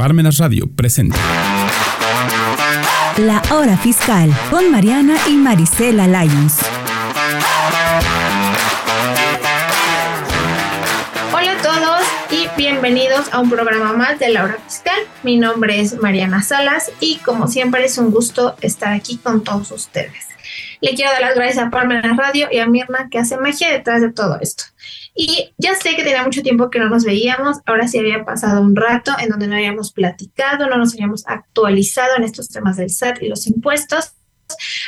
Parmenas Radio presenta. La Hora Fiscal con Mariana y Marisela Lyons. Hola a todos y bienvenidos a un programa más de La Hora Fiscal. Mi nombre es Mariana Salas y como siempre es un gusto estar aquí con todos ustedes. Le quiero dar las gracias a Parmenas Radio y a Mirna que hace magia detrás de todo esto. Y ya sé que tenía mucho tiempo que no nos veíamos, ahora sí había pasado un rato en donde no habíamos platicado, no nos habíamos actualizado en estos temas del SAT y los impuestos.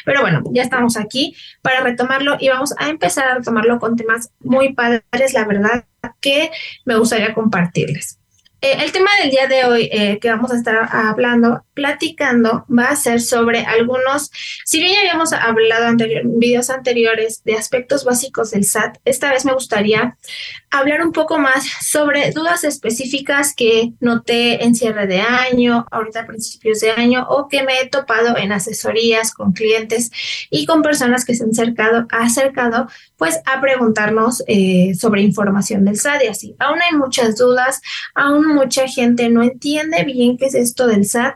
Pero bueno, ya estamos aquí para retomarlo y vamos a empezar a retomarlo con temas muy padres, la verdad, que me gustaría compartirles. Eh, el tema del día de hoy eh, que vamos a estar hablando, platicando, va a ser sobre algunos, si bien ya habíamos hablado en videos anteriores de aspectos básicos del SAT, esta vez me gustaría hablar un poco más sobre dudas específicas que noté en cierre de año, ahorita a principios de año, o que me he topado en asesorías con clientes y con personas que se han acercado, acercado pues a preguntarnos eh, sobre información del SAT y así. Aún hay muchas dudas, aún mucha gente no entiende bien qué es esto del SAT.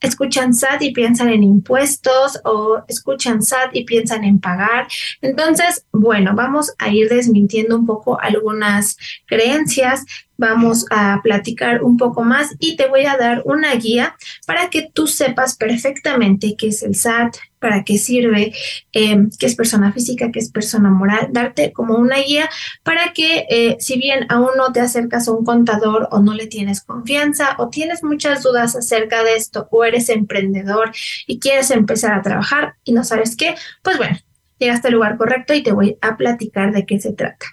Escuchan SAT y piensan en impuestos o escuchan SAT y piensan en pagar. Entonces, bueno, vamos a ir desmintiendo un poco algunas creencias vamos a platicar un poco más y te voy a dar una guía para que tú sepas perfectamente qué es el SAT, para qué sirve, em, qué es persona física, qué es persona moral, darte como una guía para que eh, si bien aún no te acercas a un contador o no le tienes confianza o tienes muchas dudas acerca de esto o eres emprendedor y quieres empezar a trabajar y no sabes qué, pues bueno, llegaste al lugar correcto y te voy a platicar de qué se trata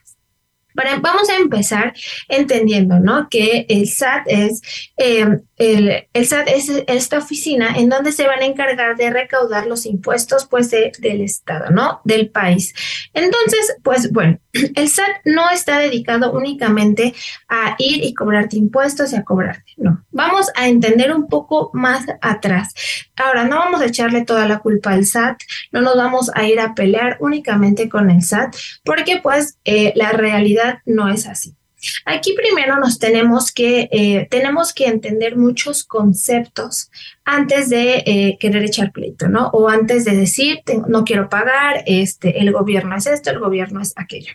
vamos a empezar entendiendo, ¿no? Que el SAT es, em, el, SAT es esta oficina en donde se van a encargar de recaudar los impuestos, pues, del Estado, ¿no? Del país. Entonces, pues, bueno, el SAT no está dedicado únicamente a ir y cobrarte impuestos y a cobrarte, no. Vamos a entender un poco más atrás. Ahora, no vamos a echarle toda la culpa al SAT, no nos vamos a ir a pelear únicamente con el SAT, porque pues eh, la realidad no es así. Aquí primero nos tenemos que, eh, tenemos que entender muchos conceptos antes de eh, querer echar pleito, ¿no? O antes de decir, no quiero pagar, este, el gobierno es esto, el gobierno es aquello.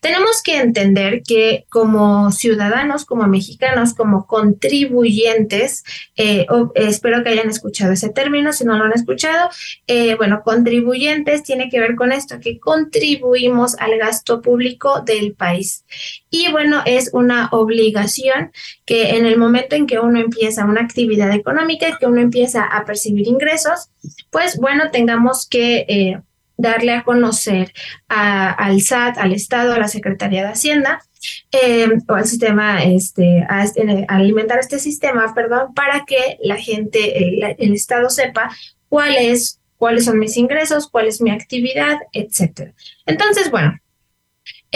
Tenemos que entender que como ciudadanos, como mexicanos, como contribuyentes, eh, espero que hayan escuchado ese término, si no lo han escuchado, eh, bueno, contribuyentes tiene que ver con esto, que contribuimos al gasto público del país. Y bueno, es una obligación que en el momento en que uno empieza una actividad económica, que uno empieza a percibir ingresos, pues bueno, tengamos que... Eh, darle a conocer al SAT, al Estado, a la Secretaría de Hacienda, eh, o al sistema, este, a, alimentar este sistema, perdón, para que la gente, el, el Estado sepa cuál es, cuáles son mis ingresos, cuál es mi actividad, etcétera. Entonces, bueno,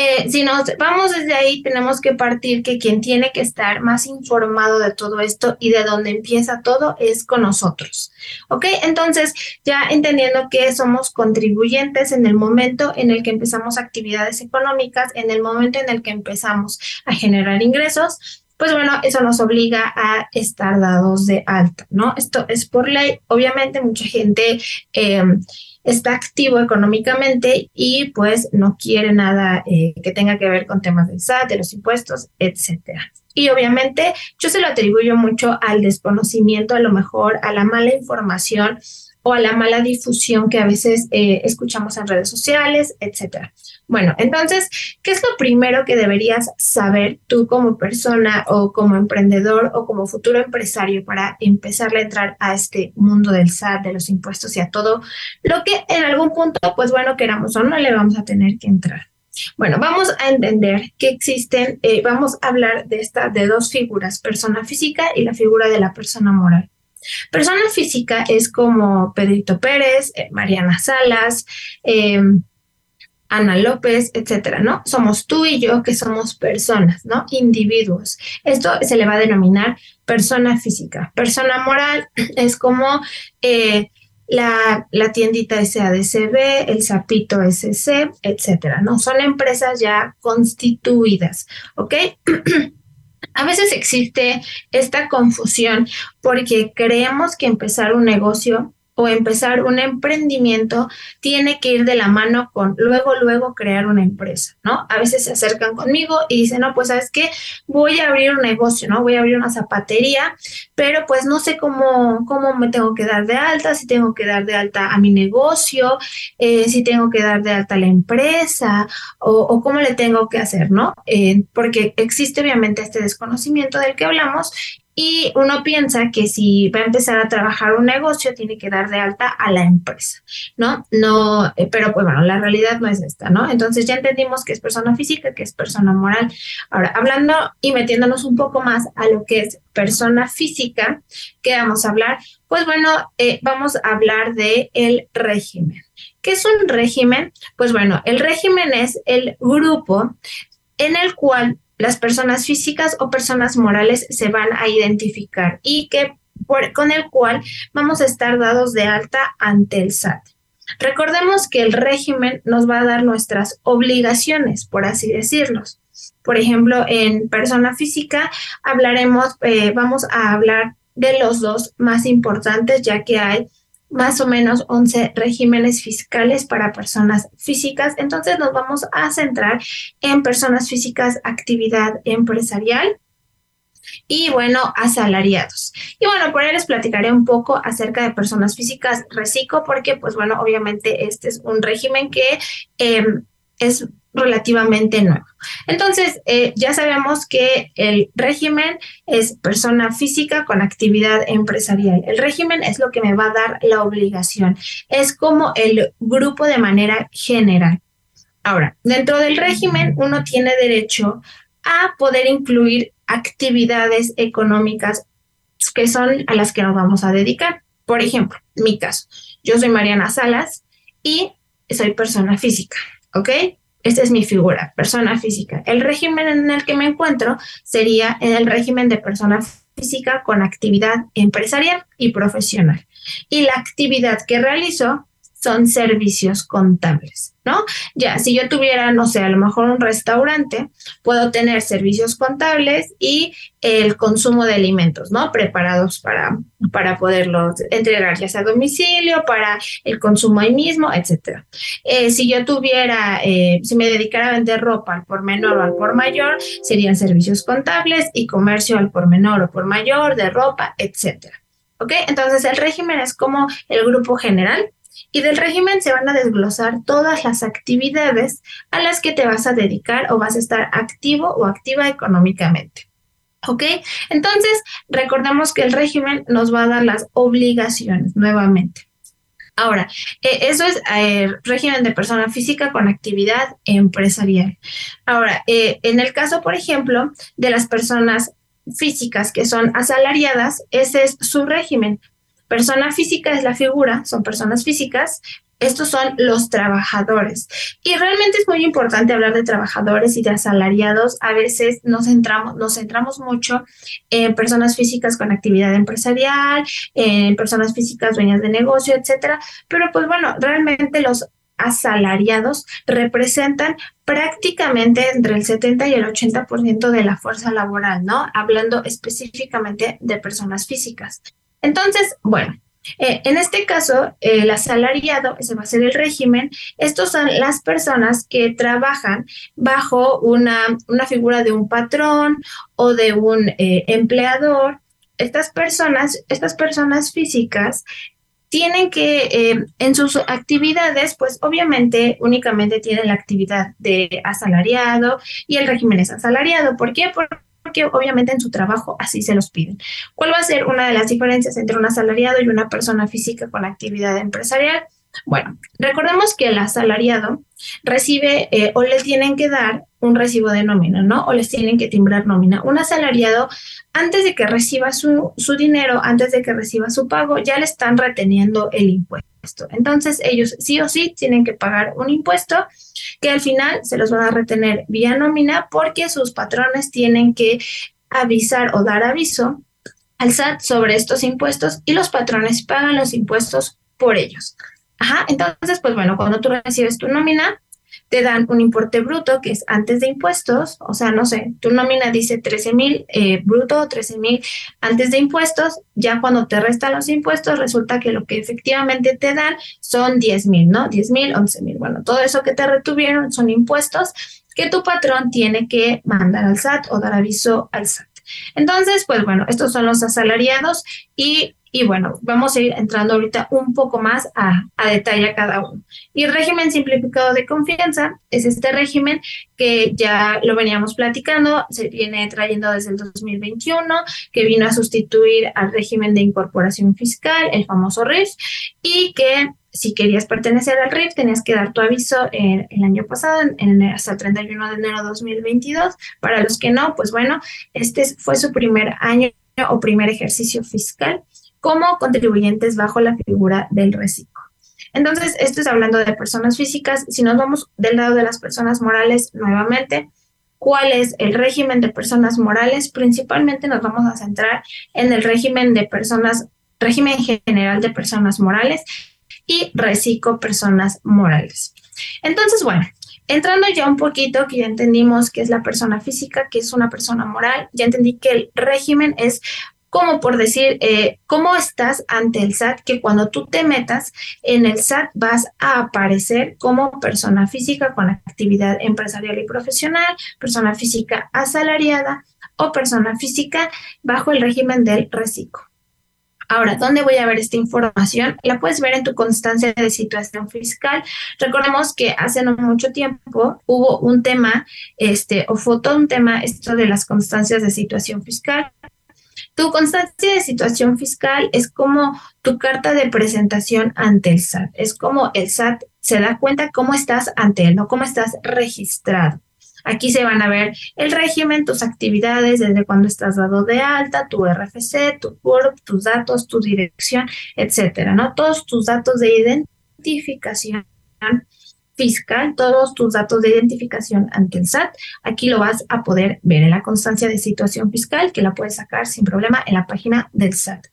eh, si nos vamos desde ahí, tenemos que partir que quien tiene que estar más informado de todo esto y de dónde empieza todo es con nosotros. ¿Ok? Entonces, ya entendiendo que somos contribuyentes en el momento en el que empezamos actividades económicas, en el momento en el que empezamos a generar ingresos, pues bueno, eso nos obliga a estar dados de alta, ¿no? Esto es por ley. Obviamente, mucha gente... Eh, está activo económicamente y pues no quiere nada eh, que tenga que ver con temas del SAT, de los impuestos, etcétera. Y obviamente yo se lo atribuyo mucho al desconocimiento, a lo mejor a la mala información o a la mala difusión que a veces eh, escuchamos en redes sociales, etcétera. Bueno, entonces, ¿qué es lo primero que deberías saber tú como persona o como emprendedor o como futuro empresario para empezar a entrar a este mundo del SAT, de los impuestos y a todo lo que en algún punto, pues bueno, queramos o no, le vamos a tener que entrar? Bueno, vamos a entender que existen, eh, vamos a hablar de esta, de dos figuras, persona física y la figura de la persona moral. Persona física es como Pedrito Pérez, eh, Mariana Salas, eh, Ana López, etcétera, ¿no? Somos tú y yo que somos personas, ¿no? Individuos. Esto se le va a denominar persona física. Persona moral es como eh, la, la, tiendita SADCB, el Zapito SC, etcétera, ¿no? Son empresas ya constituidas, ¿ok? A veces existe esta confusión porque creemos que empezar un negocio o empezar un emprendimiento tiene que ir de la mano con luego, luego crear una empresa, ¿no? A veces se acercan conmigo y dicen, no, pues sabes qué, voy a abrir un negocio, ¿no? Voy a abrir una zapatería, pero pues no sé cómo, cómo me tengo que dar de alta, si tengo que dar de alta a mi negocio, eh, si tengo que dar de alta a la empresa o, cómo le tengo que hacer, ¿no? Eh, porque existe obviamente este desconocimiento del que hablamos y uno piensa que si va a empezar a trabajar un negocio, tiene que dar de alta a la empresa, ¿no? No, eh, pero pues bueno, la realidad no es esta, ¿no? Entonces ya entendimos que es persona física, que es persona moral. Ahora, hablando y metiéndonos un poco más a lo que es persona física, ¿qué vamos a hablar? Pues bueno, eh, vamos a hablar de el régimen. ¿Qué es un régimen? Pues bueno, el régimen es el grupo en el cual las personas físicas o personas morales se van a identificar y que con el cual vamos a estar dados de alta ante el SAT. Recordemos que el régimen nos va a dar nuestras obligaciones, por así decirlo. Por ejemplo, en persona física hablaremos, eh, vamos a hablar de los dos más importantes, ya que hay más o menos 11 regímenes fiscales para personas físicas. Entonces nos vamos a centrar en personas físicas, actividad empresarial y bueno, asalariados. Y bueno, por ahí les platicaré un poco acerca de personas físicas reciclo porque pues bueno, obviamente este es un régimen que em, es relativamente nuevo. Entonces, eh, ya sabemos que el régimen es persona física con actividad empresarial. El régimen es lo que me va a dar la obligación. Es como el grupo de manera general. Ahora, dentro del régimen, uno tiene derecho a poder incluir actividades económicas que son a las que nos vamos a dedicar. Por ejemplo, mi caso, yo soy Mariana Salas y soy persona física, ¿ok? Esta es mi figura, persona física. El régimen en el que me encuentro sería en el régimen de persona física con actividad empresarial y profesional. Y la actividad que realizo son servicios contables, ¿no? Ya, si yo tuviera, no sé, a lo mejor un restaurante, puedo tener servicios contables y el consumo de alimentos, ¿no? Preparados para, para poderlos entregar, ya sea a domicilio, para el consumo ahí mismo, etcétera. Eh, si yo tuviera, eh, si me dedicara a vender ropa al por menor o al por mayor, serían servicios contables y comercio al por menor o por mayor de ropa, etcétera. ¿Ok? Entonces el régimen es como el grupo general y del régimen se van a desglosar todas las actividades a las que te vas a dedicar o vas a estar activo o activa económicamente. ¿Ok? Entonces, recordemos que el régimen nos va a dar las obligaciones nuevamente. Ahora, eh, eso es eh, régimen de persona física con actividad empresarial. Ahora, eh, en el caso, por ejemplo, de las personas físicas que son asalariadas, ese es su régimen. Persona física es la figura, son personas físicas. Estos son los trabajadores. Y realmente es muy importante hablar de trabajadores y de asalariados. A veces nos centramos, nos centramos mucho en personas físicas con actividad empresarial, en personas físicas dueñas de negocio, etcétera. Pero pues bueno, realmente los asalariados representan prácticamente entre el 70 y el 80% de la fuerza laboral, ¿no? Hablando específicamente de personas físicas. Entonces, bueno, eh, en este caso, el asalariado, ese va a ser el régimen, estos son las personas que trabajan bajo una, una figura de un patrón o de un eh, empleador. Estas personas, estas personas físicas tienen que, eh, en sus actividades, pues obviamente únicamente tienen la actividad de asalariado y el régimen es asalariado. ¿Por qué? Porque porque obviamente en su trabajo así se los piden. ¿Cuál va a ser una de las diferencias entre un asalariado y una persona física con actividad empresarial? Bueno, recordemos que el asalariado recibe eh, o le tienen que dar un recibo de nómina, ¿no? O les tienen que timbrar nómina. Un asalariado, antes de que reciba su, su dinero, antes de que reciba su pago, ya le están reteniendo el impuesto. Entonces, ellos sí o sí tienen que pagar un impuesto que al final se los van a retener vía nómina porque sus patrones tienen que avisar o dar aviso al SAT sobre estos impuestos y los patrones pagan los impuestos por ellos. Ajá, entonces, pues bueno, cuando tú recibes tu nómina, te dan un importe bruto que es antes de impuestos, o sea, no sé, tu nómina dice 13 mil eh, bruto, 13 mil antes de impuestos, ya cuando te restan los impuestos resulta que lo que efectivamente te dan son 10 mil, ¿no? 10 mil, 11 mil, bueno, todo eso que te retuvieron son impuestos que tu patrón tiene que mandar al SAT o dar aviso al SAT. Entonces, pues bueno, estos son los asalariados y y bueno, vamos a ir entrando ahorita un poco más a, detalle a cada uno. Y régimen simplificado de confianza es este régimen que ya lo veníamos platicando, se viene trayendo desde el 2021, que vino a sustituir al régimen de incorporación fiscal, el famoso RIF, y que si querías pertenecer al RIF tenías que dar tu aviso el, el año pasado, en, hasta el 31 de enero de 2022. Para los que no, pues bueno, este fue su primer año o primer ejercicio fiscal como contribuyentes bajo la figura del reciclo. Entonces, esto es hablando de personas físicas. Si nos vamos del lado de las personas morales nuevamente, ¿cuál es el régimen de personas morales? Principalmente nos vamos a centrar en el régimen de personas, régimen general de personas morales y reciclo personas morales. Entonces, bueno, entrando ya un poquito, que ya entendimos que es la persona física, que es una persona moral, ya entendí que el régimen es como por decir, eh, ¿cómo estás ante el SAT? Que cuando tú te metas en el SAT vas a aparecer como persona física con actividad empresarial y profesional, persona física asalariada o persona física bajo el régimen del reciclo. Ahora, ¿dónde voy a ver esta información? La puedes ver en tu constancia de situación fiscal. Recordemos que hace no mucho tiempo hubo un tema, este, o fue todo un tema esto de las constancias de situación fiscal tu constancia de situación fiscal es como tu carta de presentación ante el SAT. Es como el SAT se da cuenta cómo estás ante él, no cómo estás registrado. Aquí se van a ver el régimen, tus actividades, desde cuando estás dado de alta, tu RFC, tu CURP, tus datos, tu dirección, etcétera, ¿no? Todos tus datos de identificación fiscal, todos tus datos de identificación ante el SAT. Aquí lo vas a poder ver en la constancia de situación fiscal, que la puedes sacar sin problema en la página del SAT.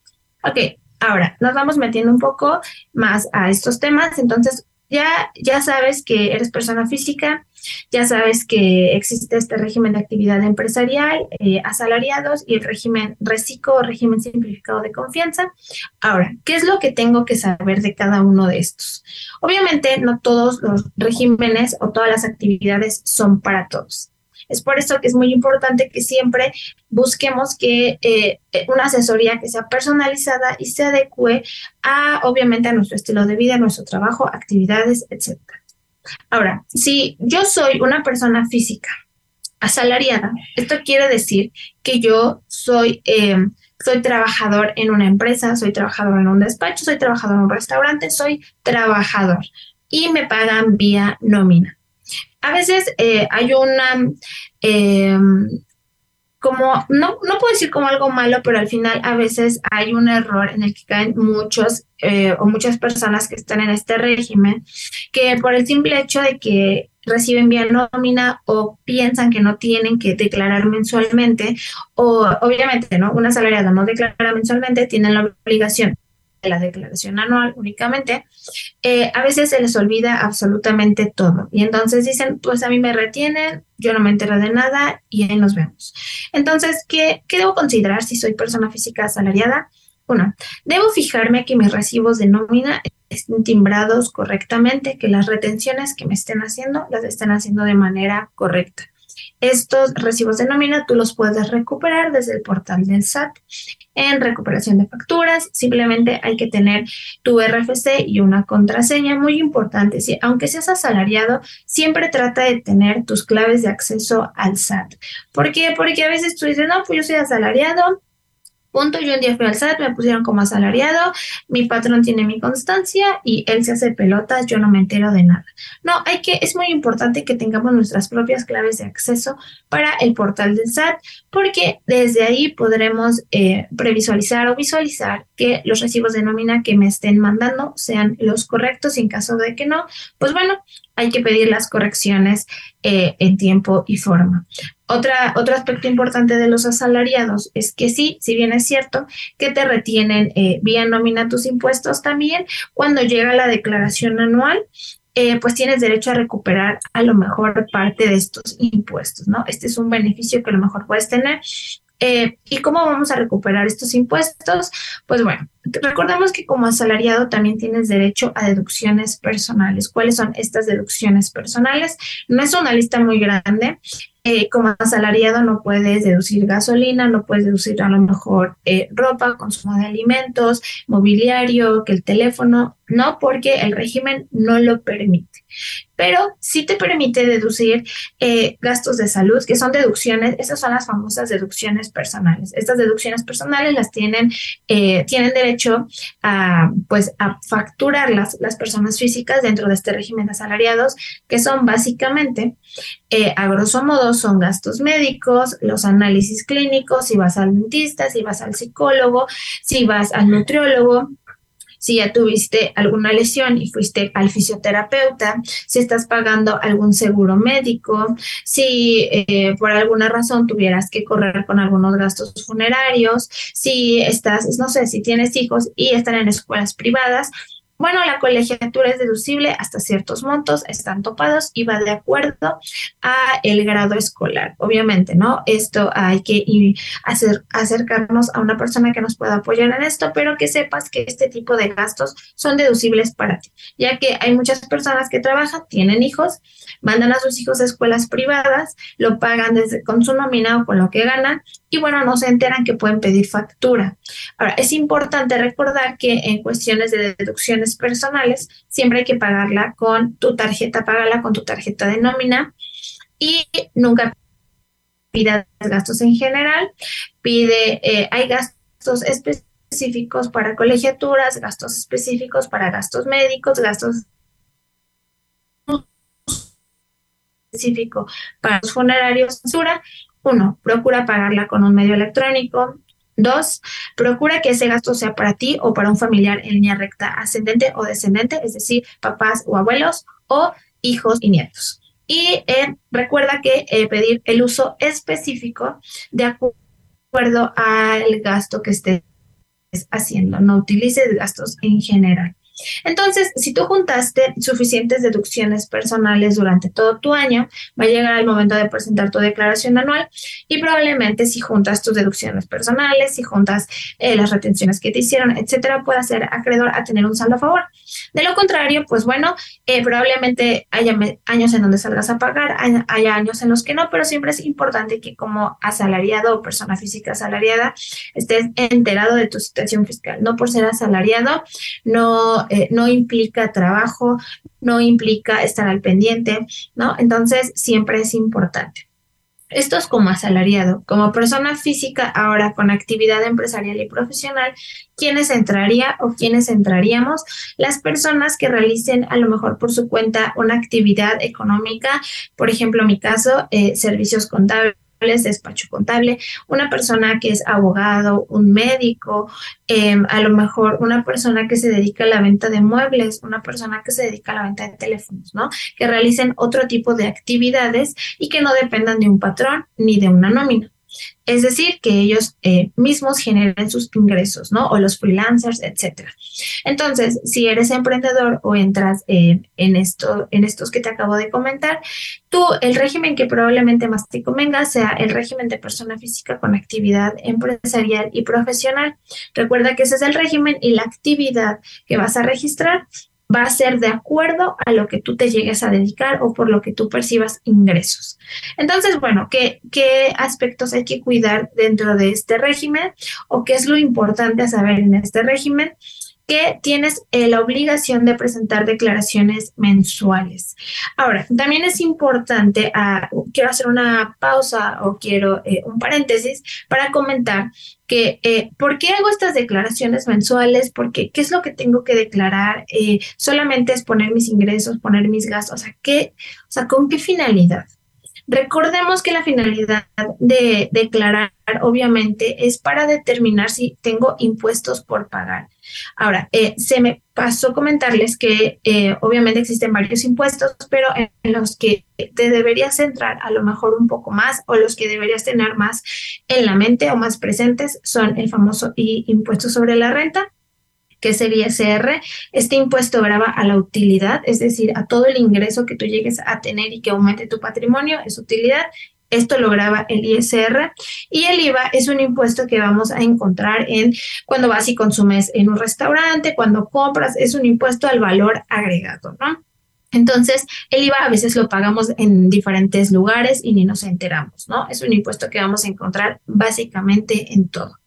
Ok, ahora nos vamos metiendo un poco más a estos temas. Entonces, ya, ya sabes que eres persona física, ya sabes que existe este régimen de actividad empresarial, eh, asalariados y el régimen reciclo o régimen simplificado de confianza. Ahora, ¿qué es lo que tengo que saber de cada uno de estos? Obviamente, no todos los regímenes o todas las actividades son para todos. Es por eso que es muy importante que siempre busquemos que eh, una asesoría que sea personalizada y se adecue a, obviamente, a nuestro estilo de vida, nuestro trabajo, actividades, etcétera. Ahora, si yo soy una persona física asalariada, esto quiere decir que yo soy, em, soy trabajador en una empresa, soy trabajador en un despacho, soy trabajador en un restaurante, soy trabajador y me pagan vía nómina. A veces eh, hay una, em, como, no, no puedo decir como algo malo, pero al final a veces hay un error en el que caen muchos eh, o muchas personas que están en este régimen, que por el simple hecho de que reciben vía nómina o piensan que no tienen que declarar mensualmente, o obviamente, ¿no? Una asalariada no declara mensualmente, tienen la obligación la declaración anual únicamente, eh, a veces se les olvida absolutamente todo. Y entonces dicen, pues a mí me retienen, yo no me entero de nada y ahí nos vemos. Entonces, ¿qué, qué debo considerar si soy persona física asalariada? Uno, debo fijarme que mis recibos de nómina estén timbrados correctamente, que las retenciones que me estén haciendo las estén haciendo de manera correcta. Estos recibos de nómina tú los puedes recuperar desde el portal del SAT en recuperación de facturas. Simplemente hay que tener tu RFC y una contraseña muy importante. Si, aunque seas asalariado, siempre trata de tener tus claves de acceso al SAT. ¿Por qué? Porque a veces tú dices, no, pues yo soy asalariado, Punto, yo un día fui al SAT, me pusieron como asalariado, mi patrón tiene mi constancia y él se hace pelotas, yo no me entero de nada. No, hay que, es muy importante que tengamos nuestras propias claves de acceso para el portal del SAT, porque desde ahí podremos eh, previsualizar o visualizar que los recibos de nómina que me estén mandando sean los correctos y en caso de que no, pues bueno, hay que pedir las correcciones eh, en tiempo y forma. Otra, otro aspecto importante de los asalariados es que sí, si bien es cierto que te retienen eh, vía nómina tus impuestos también, cuando llega la declaración anual, eh, pues tienes derecho a recuperar a lo mejor parte de estos impuestos, ¿no? Este es un beneficio que a lo mejor puedes tener. Eh, ¿Y cómo vamos a recuperar estos impuestos? Pues bueno, recordemos que como asalariado también tienes derecho a deducciones personales. ¿Cuáles son estas deducciones personales? No es una lista muy grande. Eh, como asalariado no puedes deducir gasolina, no puedes deducir a lo mejor eh, ropa, consumo de alimentos, mobiliario, que el teléfono, no, porque el régimen no lo permite pero sí te permite deducir eh, gastos de salud, que son deducciones, esas son las famosas deducciones personales. Estas deducciones personales las tienen, tienen derecho a, pues, a facturarlas las personas físicas dentro de este régimen de asalariados, que son básicamente, eh, a grosso modo, son gastos médicos, los análisis clínicos, si vas al dentista, si vas al psicólogo, si vas al nutriólogo, si ya tuviste alguna lesión y fuiste al fisioterapeuta, si estás pagando algún seguro médico, si eh, por alguna razón tuvieras que correr con algunos gastos funerarios, si estás, no sé, si tienes hijos y están en escuelas privadas, bueno, la colegiatura es deducible hasta ciertos montos, están topados y va de acuerdo a el grado escolar. Obviamente, ¿no? Esto hay que hacer, acercarnos a una persona que nos pueda apoyar en esto, pero que sepas que este tipo de gastos son deducibles para ti, ya que hay muchas personas que trabajan, tienen hijos, mandan a sus hijos a escuelas privadas, lo pagan desde, con su nómina o con lo que ganan y bueno, no se enteran que pueden pedir factura. Ahora, es importante recordar que en cuestiones de deducciones personales, siempre hay que pagarla con tu tarjeta, págala con tu tarjeta de nómina y nunca pida gastos en general, pide, eh, hay gastos específicos para colegiaturas, gastos específicos para gastos médicos, gastos específicos para los funerarios, uno, procura pagarla con un medio electrónico. Dos, procura que ese gasto sea para ti o para un familiar en línea recta ascendente o descendente, es decir, papás o abuelos o hijos y nietos. Y eh, recuerda que eh, pedir el uso específico de acuerdo al gasto que estés haciendo. No utilices gastos en general. Entonces, si tú juntaste suficientes deducciones personales durante todo tu año, va a llegar el momento de presentar tu declaración anual y probablemente si juntas tus deducciones personales, si juntas eh, las retenciones que te hicieron, etcétera, pueda ser acreedor a tener un saldo a favor. De lo contrario, pues bueno, eh, probablemente haya años en donde salgas a pagar, haya años en los que no, pero siempre es importante que como asalariado o persona física asalariada estés enterado de tu situación fiscal. No por ser asalariado, no eh, no implica trabajo, no implica estar al pendiente, ¿no? Entonces, siempre es importante. Esto es como asalariado, como persona física ahora con actividad empresarial y profesional, ¿quiénes entraría o quiénes entraríamos? Las personas que realicen a lo mejor por su cuenta una actividad económica, por ejemplo, en mi caso, eh, servicios contables despacho contable, una persona que es abogado, un médico, em, a lo mejor una persona que se dedica a la venta de muebles, una persona que se dedica a la venta de teléfonos, ¿no? Que realicen otro tipo de actividades y que no dependan de un patrón ni de una nómina. Es decir, que ellos eh, mismos generen sus ingresos, ¿no? O los freelancers, etcétera. Entonces, si eres emprendedor o entras en, esto, en estos que te acabo de comentar, tú, el régimen que probablemente más te convenga sea el régimen de persona física con actividad empresarial y profesional. Recuerda que ese es el régimen y la actividad que vas a registrar va a ser de acuerdo a lo que tú te llegues a dedicar o por lo que tú percibas ingresos. Entonces, bueno, ¿qué, qué aspectos hay que cuidar dentro de este régimen o qué es lo importante a saber en este régimen? Que tienes eh, la obligación de presentar declaraciones mensuales. Ahora, también es importante, ah, quiero hacer una pausa o quiero eh, un paréntesis para comentar que eh, ¿por qué hago estas declaraciones mensuales? Porque ¿qué es lo que tengo que declarar? Solamente es poner mis ingresos, poner mis gastos, o sea, ¿qué, o sea, ¿con qué finalidad? Recordemos que la finalidad de declarar, obviamente, es para determinar si tengo impuestos por pagar. Ahora, eh, se me pasó comentarles que eh, obviamente existen varios impuestos, pero en los que te deberías centrar a lo mejor un poco más o los que deberías tener más en la mente o más presentes son el famoso impuesto sobre la renta que es el ISR. Este impuesto graba a la utilidad, es decir, a todo el ingreso que tú llegues a tener y que aumente tu patrimonio, es utilidad. Esto lo graba el ISR y el IVA es un impuesto que vamos a encontrar en cuando vas y consumes en un restaurante, cuando compras, es un impuesto al valor agregado, ¿no? Entonces, el IVA a veces lo pagamos en diferentes lugares y ni nos enteramos, ¿no? Es un impuesto que vamos a encontrar básicamente en todo.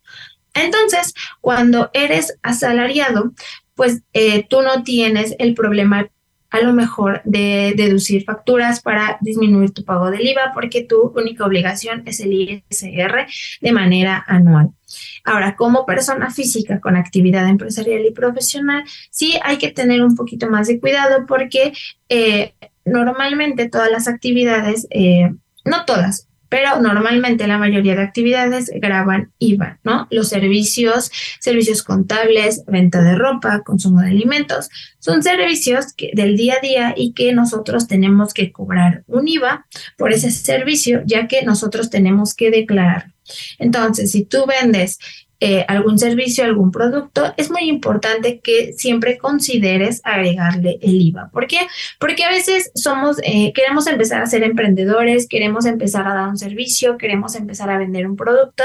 Entonces, cuando eres asalariado, pues eh, tú no tienes el problema a lo mejor de deducir facturas para disminuir tu pago del IVA porque tu única obligación es el ISR de manera anual. Ahora, como persona física con actividad empresarial y profesional, sí hay que tener un poquito más de cuidado porque eh, normalmente todas las actividades, eh, no todas, pero normalmente la mayoría de actividades graban IVA, ¿no? Los servicios, servicios contables, venta de ropa, consumo de alimentos, son servicios del día a día y que nosotros tenemos que cobrar un IVA por ese servicio, ya que nosotros tenemos que declarar. Entonces, si tú vendes eh, algún servicio, algún producto, es muy importante que siempre consideres agregarle el IVA. ¿Por qué? Porque a veces somos, eh, queremos empezar a ser emprendedores, queremos empezar a dar un servicio, queremos empezar a vender un producto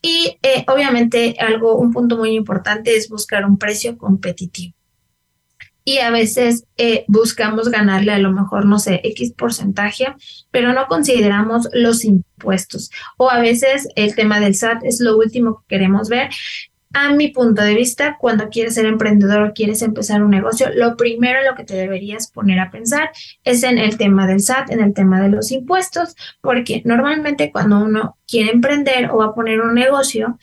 y eh, obviamente algo, un punto muy importante es buscar un precio competitivo y a veces eh, buscamos ganarle a lo mejor, no sé, X porcentaje, pero no consideramos los impuestos. O a veces el tema del SAT es lo último que queremos ver. A mi punto de vista, cuando quieres ser emprendedor o quieres empezar un negocio, lo primero en lo que te deberías poner a pensar es en el tema del SAT, en el tema de los impuestos, porque normalmente cuando uno quiere emprender o va a poner un negocio,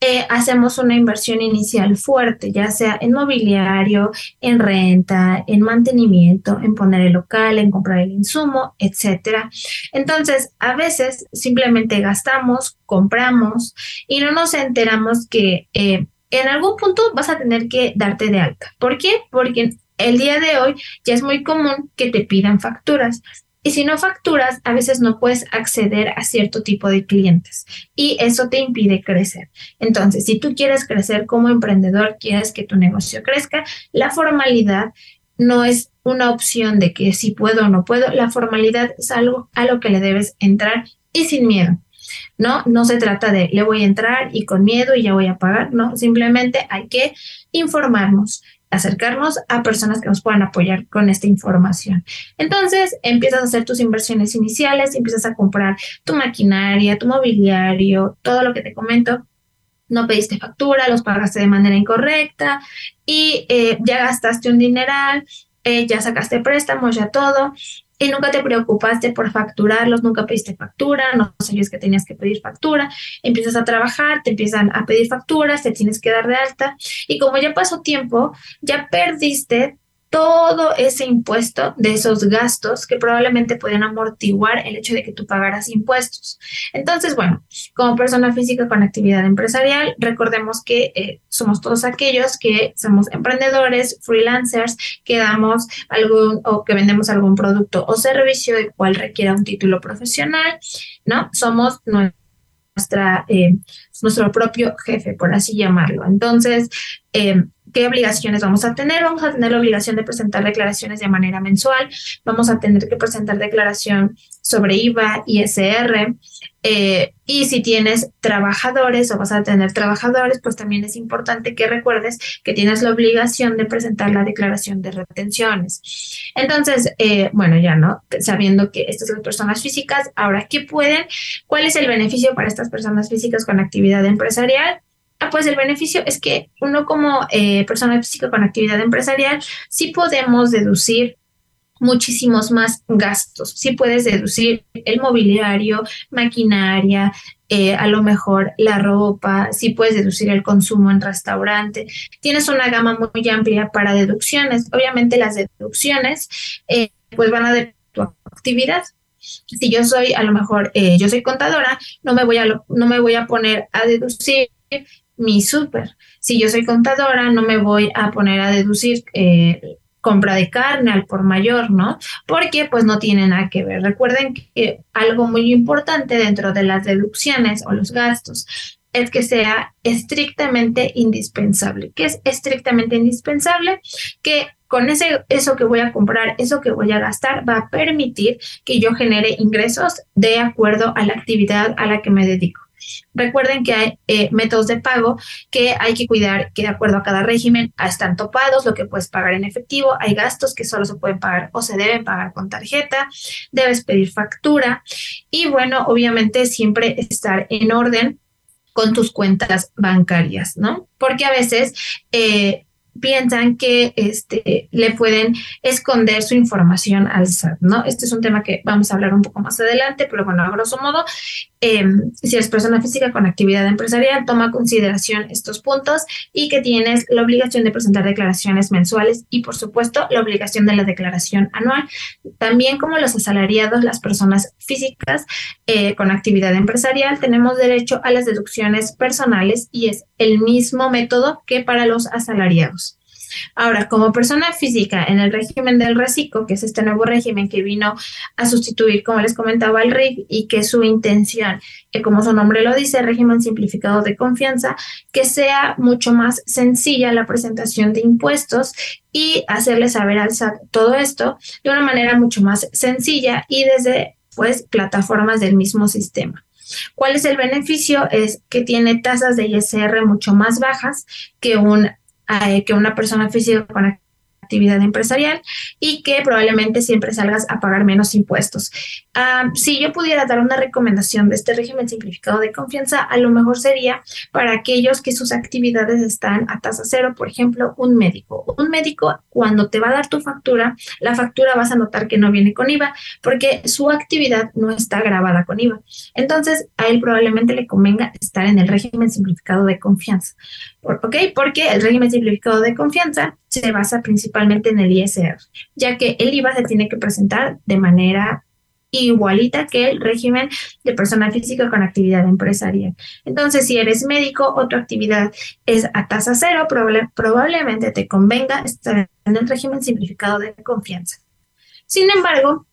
eh, hacemos una inversión inicial fuerte, ya sea en mobiliario, en renta, en mantenimiento, en poner el local, en comprar el insumo, etcétera. Entonces, a veces simplemente gastamos, compramos y no nos enteramos que eh, en algún punto vas a tener que darte de alta. ¿Por qué? Porque el día de hoy ya es muy común que te pidan facturas. Y si no facturas, a veces no puedes acceder a cierto tipo de clientes y eso te impide crecer. Entonces, si tú quieres crecer como emprendedor, quieres que tu negocio crezca, la formalidad no es una opción de que si puedo o no puedo, la formalidad es algo a lo que le debes entrar y sin miedo. No, no se trata de le voy a entrar y con miedo y ya voy a pagar, no, simplemente hay que informarnos acercarnos a personas que nos puedan apoyar con esta información. Entonces, empiezas a hacer tus inversiones iniciales, empiezas a comprar tu maquinaria, tu mobiliario, todo lo que te comento. No pediste factura, los pagaste de manera incorrecta y eh, ya gastaste un dineral, eh, ya sacaste préstamos, ya todo y nunca te preocupaste por facturarlos, nunca pediste factura, no sabías que tenías que pedir factura, empiezas a trabajar, te empiezan a pedir facturas, te tienes que dar de alta. Y como ya pasó tiempo, ya perdiste todo ese impuesto de esos gastos que probablemente pueden amortiguar el hecho de que tú pagaras impuestos. Entonces, bueno, como persona física con actividad empresarial, recordemos que eh, somos todos aquellos que somos emprendedores, freelancers, que damos algún o que vendemos algún producto o servicio el cual requiera un título profesional, ¿no? Somos nuestra, eh, nuestro propio jefe, por así llamarlo. Entonces, eh, ¿Qué obligaciones vamos a tener? Vamos a tener la obligación de presentar declaraciones de manera mensual, vamos a tener que presentar declaración sobre IVA, ISR, eh, y si tienes trabajadores o vas a tener trabajadores, pues también es importante que recuerdes que tienes la obligación de presentar la declaración de retenciones. Entonces, eh, bueno, ya no, sabiendo que estas son las personas físicas, ahora, ¿qué pueden? ¿Cuál es el beneficio para estas personas físicas con actividad empresarial? Ah, pues el beneficio es que uno como eh, persona física con actividad empresarial sí podemos deducir muchísimos más gastos. Sí puedes deducir el mobiliario, maquinaria, eh, a lo mejor la ropa, sí puedes deducir el consumo en restaurante. Tienes una gama muy amplia para deducciones. Obviamente las deducciones eh, pues van a de tu actividad. Si yo soy, a lo mejor, yo soy contadora, no me voy a, no me voy a poner a deducir mi súper. Si yo soy contadora, no me voy a poner a deducir eh, compra de carne al por mayor, ¿no? Porque pues no tiene nada que ver. Recuerden que algo muy importante dentro de las deducciones o los gastos es que sea estrictamente indispensable. ¿Qué es estrictamente indispensable? Que con ese, eso que voy a comprar, eso que voy a gastar, va a permitir que yo genere ingresos de acuerdo a la actividad a la que me dedico. Recuerden que hay eh, métodos de pago que hay que cuidar que de acuerdo a cada régimen están topados, lo que puedes pagar en efectivo, hay gastos que solo se pueden pagar o se deben pagar con tarjeta, debes pedir factura y bueno, obviamente siempre estar en orden con tus cuentas bancarias, ¿no? Porque a veces eh, piensan que este, le pueden esconder su información al SAT, ¿no? Este es un tema que vamos a hablar un poco más adelante, pero bueno, a grosso modo, em, si eres persona física con actividad empresarial, toma consideración estos puntos y que tienes la obligación de presentar declaraciones mensuales y, por supuesto, la obligación de la declaración anual. También como los asalariados, las personas físicas eh, con actividad empresarial, tenemos derecho a las deducciones personales y es el mismo método que para los asalariados. Ahora, como persona física en el régimen del reciclo, que es este nuevo régimen que vino a sustituir, como les comentaba, el RIC y que su intención, que como su nombre lo dice, régimen simplificado de confianza, que sea mucho más sencilla la presentación de impuestos y hacerle saber al SAT todo esto de una manera mucho más sencilla y desde pues plataformas del mismo sistema. ¿Cuál es el beneficio? Es que tiene tasas de ISR mucho más bajas que un eh, que una persona física con actividad empresarial y que probablemente siempre salgas a pagar menos impuestos. si yo pudiera dar una recomendación de este régimen simplificado de confianza, a lo mejor sería para aquellos que sus actividades están a tasa cero, por ejemplo, un médico. Un médico, cuando te va a dar tu factura, la factura vas a notar que no viene con IVA porque su actividad no está grabada con IVA. Entonces, a él probablemente le convenga estar en el régimen simplificado de confianza. ¿Ok? Porque el régimen simplificado de confianza se basa principalmente en el ISR, ya que el IVA se tiene que presentar de manera igualita que el régimen de persona física con actividad empresarial. Entonces, si eres médico o tu actividad es a tasa cero, probablemente te convenga estar en el régimen simplificado de confianza. Sin embargo,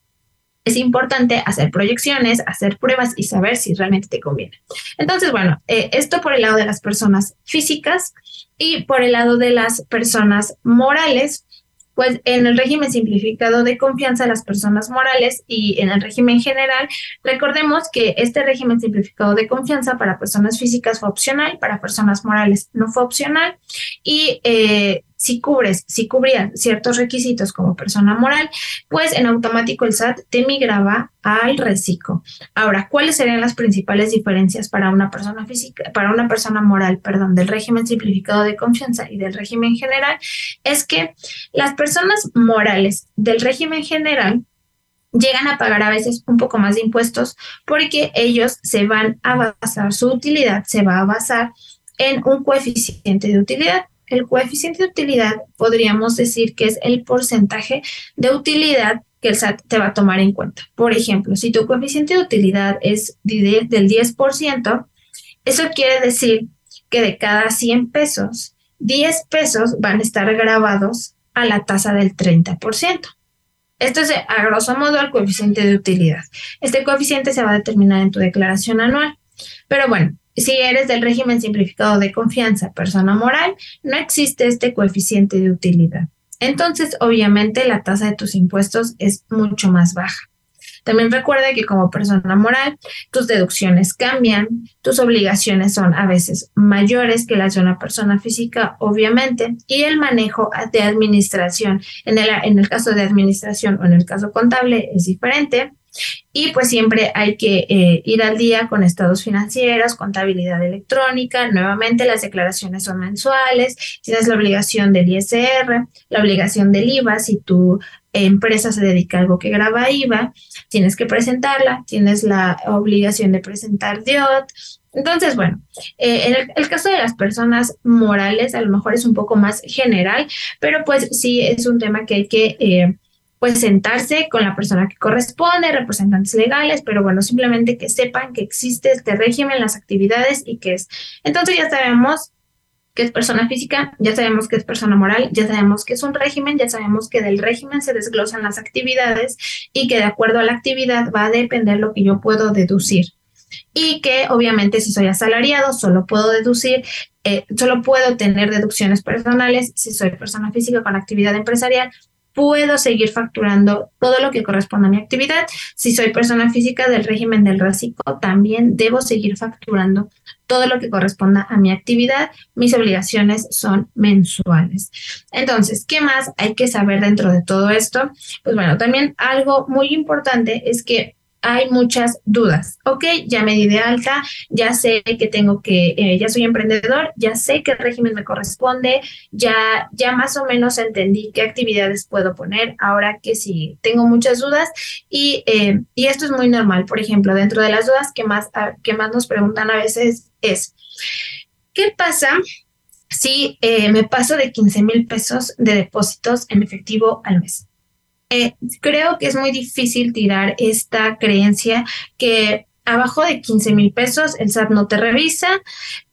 es importante hacer proyecciones, hacer pruebas y saber si realmente te conviene. Entonces, bueno, eh, esto por el lado de las personas físicas y por el lado de las personas morales, pues en el régimen simplificado de confianza las personas morales y en el régimen general, recordemos que este régimen simplificado de confianza para personas físicas fue opcional, para personas morales no fue opcional y eh, si cubres, si cubrían ciertos requisitos como persona moral, pues en automático el SAT te migraba al reciclo. Ahora, ¿cuáles serían las principales diferencias para una persona física, para una persona moral, perdón, del régimen simplificado de confianza y del régimen general? Es que las personas morales del régimen general llegan a pagar a veces un poco más de impuestos porque ellos se van a basar, su utilidad se va a basar en un coeficiente de utilidad el coeficiente de utilidad podríamos decir que es el porcentaje de utilidad que el SAT te va a tomar en cuenta. Por ejemplo, si tu coeficiente de utilidad es del 10%, eso quiere decir que de cada 100 pesos, 10 pesos van a estar grabados a la tasa del 30%. Esto es a grosso modo el coeficiente de utilidad. Este coeficiente se va a determinar en tu declaración anual. Pero bueno, si eres del régimen simplificado de confianza, persona moral, no existe este coeficiente de utilidad. Entonces, obviamente, la tasa de tus impuestos es mucho más baja. También recuerda que como persona moral, tus deducciones cambian, tus obligaciones son a veces mayores que las de una persona física, obviamente, y el manejo de administración, en el, en el caso de administración o en el caso contable, es diferente. Y pues siempre hay que eh, ir al día con estados financieros, contabilidad electrónica. Nuevamente las declaraciones son mensuales. Tienes la obligación del ISR, la obligación del IVA. Si tu empresa se dedica a algo que graba IVA, tienes que presentarla. Tienes la obligación de presentar DIOT. Entonces, bueno, eh, en el, caso de las personas morales, a lo mejor es un poco más general, pero pues sí es un tema que hay que eh, pues sentarse con la persona que corresponde, representantes legales, pero bueno, simplemente que sepan que existe este régimen, las actividades y que es. Entonces ya sabemos que es persona física, ya sabemos que es persona moral, ya sabemos que es un régimen, ya sabemos que del régimen se desglosan las actividades y que de acuerdo a la actividad va a depender lo que yo puedo deducir. y que obviamente si soy asalariado solo puedo deducir, eh, solo puedo tener deducciones personales, si soy persona física con actividad empresarial, puedo seguir facturando todo lo que corresponde a mi actividad. Si soy persona física del régimen del reciclo, también debo seguir facturando todo lo que corresponda a mi actividad. Mis obligaciones son mensuales. Entonces, ¿qué más hay que saber dentro de todo esto? Pues bueno, también algo muy importante es que hay muchas dudas. Ok, ya me di de alta, ya sé que tengo que, eh, ya soy emprendedor, ya sé qué régimen me corresponde, ya, ya más o menos entendí qué actividades puedo poner. Ahora que sí, tengo muchas dudas y, eh, y esto es muy normal. Por ejemplo, dentro de las dudas que más, que más nos preguntan a veces es, ¿qué pasa si eh, me paso de 15 mil pesos de depósitos en efectivo al mes? Eh, creo que es muy difícil tirar esta creencia que abajo de 15 mil pesos el SAT no te revisa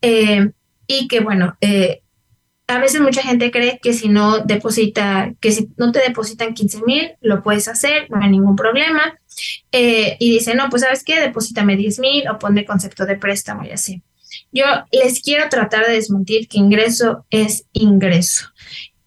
eh, y que bueno, eh, a veces mucha gente cree que si no deposita, que si no te depositan 15 mil, lo puedes hacer, no hay ningún problema. y dice, no, pues sabes qué, deposítame 10 mil o ponme concepto de préstamo y así. Yo les quiero tratar de desmentir que ingreso es ingreso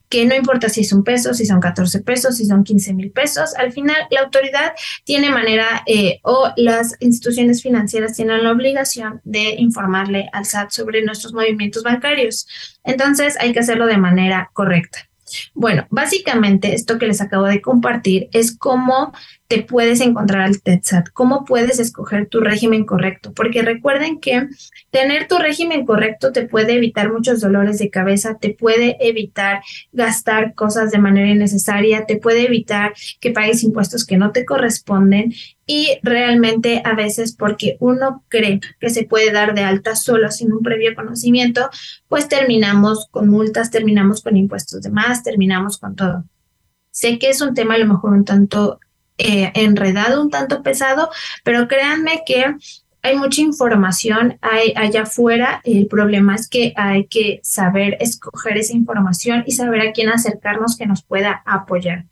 que no importa si es un peso, si son 14 pesos, si son 15 mil pesos, al final la autoridad tiene manera eh, o las instituciones financieras tienen la obligación de informarle al SAT sobre nuestros movimientos bancarios. Entonces hay que hacerlo de manera correcta. Bueno, básicamente esto que les acabo de compartir es cómo te puedes encontrar al TETSAT, cómo puedes escoger tu régimen correcto, porque recuerden que tener tu régimen correcto te puede evitar muchos dolores de cabeza, te puede evitar gastar cosas de manera innecesaria, te puede evitar que pagues impuestos que no te corresponden y realmente a veces porque uno cree que se puede dar de alta solo sin un previo conocimiento, pues terminamos con multas, terminamos con impuestos de más, terminamos con todo. Sé que es un tema a lo mejor un tanto eh, enredado, un tanto pesado, pero créanme que hay mucha información hay, allá afuera. El problema es que hay que saber escoger esa información y saber a quién acercarnos que nos pueda apoyar.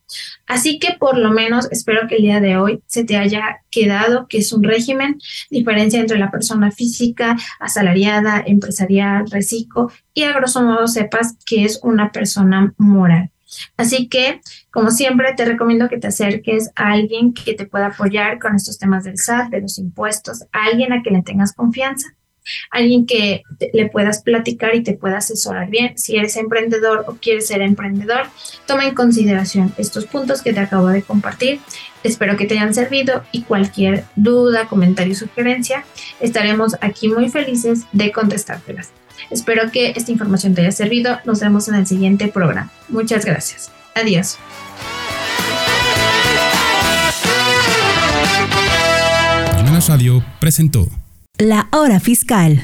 Así que por lo menos espero que el día de hoy se te haya quedado que es un régimen, diferencia entre la persona física, asalariada, empresarial, reciclo y a grosso modo sepas que es una persona moral. Así que, como siempre, te recomiendo que te acerques a alguien que te pueda apoyar con estos temas del SAT, de los impuestos, a alguien a quien le tengas confianza, alguien que le puedas platicar y te pueda asesorar bien. Si eres emprendedor o quieres ser emprendedor, toma en consideración estos puntos que te acabo de compartir. Espero que te hayan servido y cualquier duda, comentario sugerencia, estaremos aquí muy felices de contestártelas. Espero que esta información te haya servido. Nos vemos en el siguiente programa. Muchas gracias. Adiós. Radio presentó La Hora Fiscal.